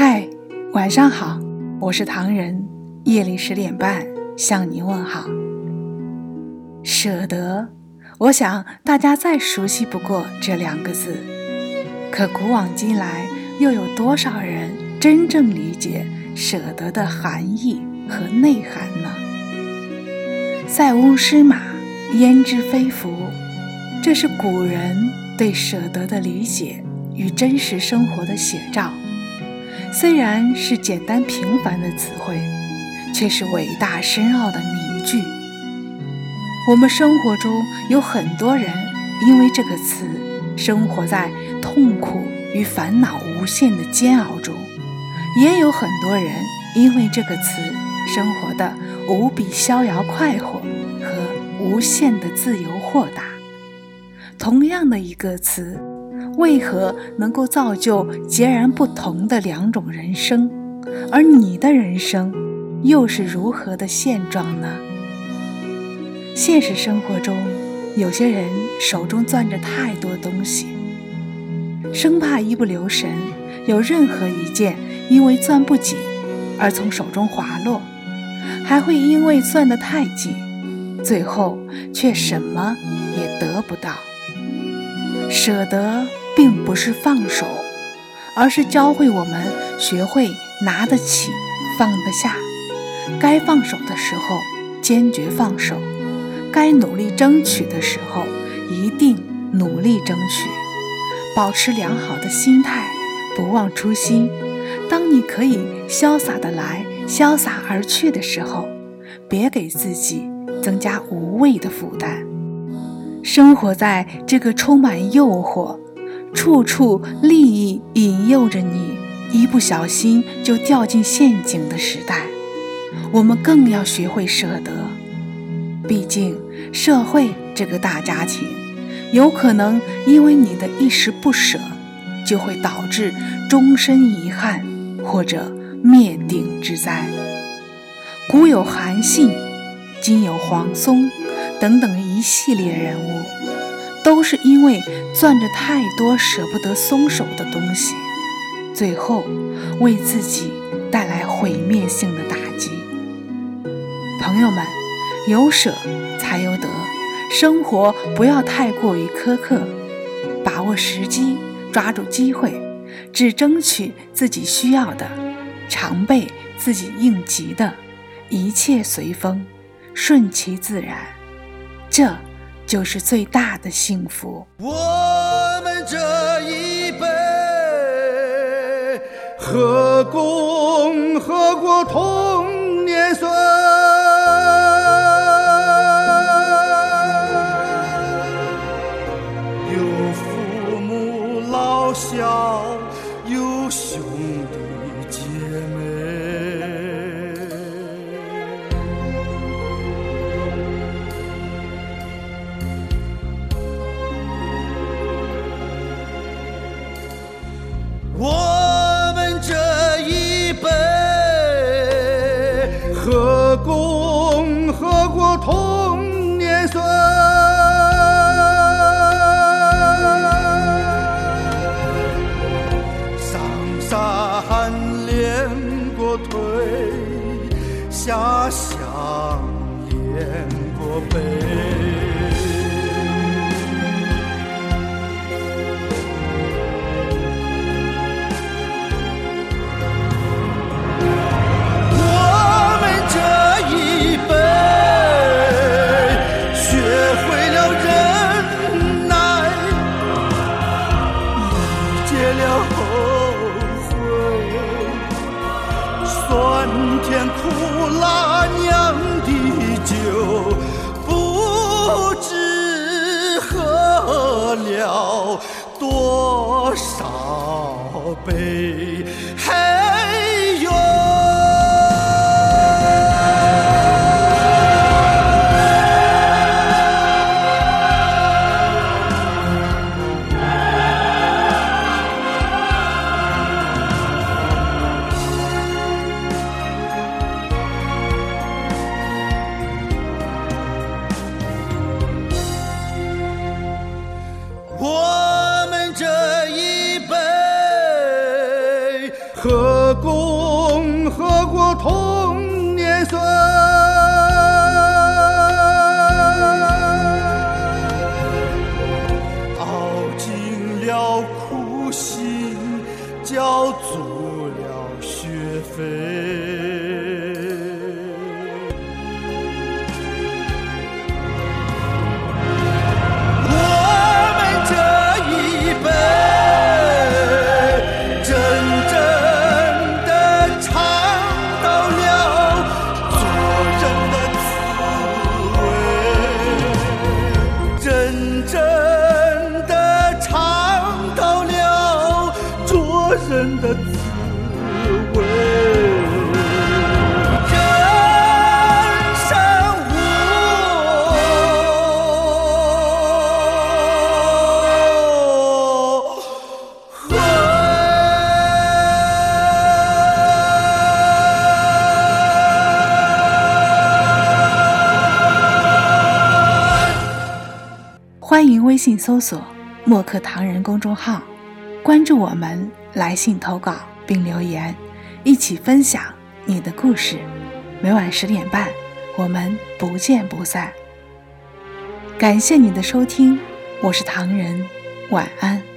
嗨，晚上好，我是唐人。夜里十点半向您问好。舍得，我想大家再熟悉不过这两个字。可古往今来，又有多少人真正理解舍得的含义和内涵呢？塞翁失马，焉知非福？这是古人对舍得的理解与真实生活的写照。虽然是简单平凡的词汇，却是伟大深奥的名句。我们生活中有很多人因为这个词，生活在痛苦与烦恼无限的煎熬中；也有很多人因为这个词，生活的无比逍遥快活和无限的自由豁达。同样的一个词。为何能够造就截然不同的两种人生？而你的人生又是如何的现状呢？现实生活中，有些人手中攥着太多东西，生怕一不留神，有任何一件因为攥不紧而从手中滑落，还会因为攥得太紧，最后却什么也得不到。舍得。并不是放手，而是教会我们学会拿得起、放得下。该放手的时候，坚决放手；该努力争取的时候，一定努力争取。保持良好的心态，不忘初心。当你可以潇洒的来、潇洒而去的时候，别给自己增加无谓的负担。生活在这个充满诱惑。处处利益引诱着你，一不小心就掉进陷阱的时代，我们更要学会舍得。毕竟，社会这个大家庭，有可能因为你的一时不舍，就会导致终身遗憾或者灭顶之灾。古有韩信，今有黄松，等等一系列人物。都是因为攥着太多舍不得松手的东西，最后为自己带来毁灭性的打击。朋友们，有舍才有得，生活不要太过于苛刻，把握时机，抓住机会，只争取自己需要的，常备自己应急的，一切随风，顺其自然。这。就是最大的幸福。我们这一辈何共何国同年岁，有父母老小，有兄弟姐妹。下乡练过北。酸甜苦辣酿的酒，不知喝了多少杯。足了学费。我们这一辈真正的滋味。人生无悔。欢迎微信搜索“墨客唐人”公众号，关注我们，来信投稿并留言，一起分享你的故事。每晚十点半，我们不见不散。感谢你的收听，我是唐人，晚安。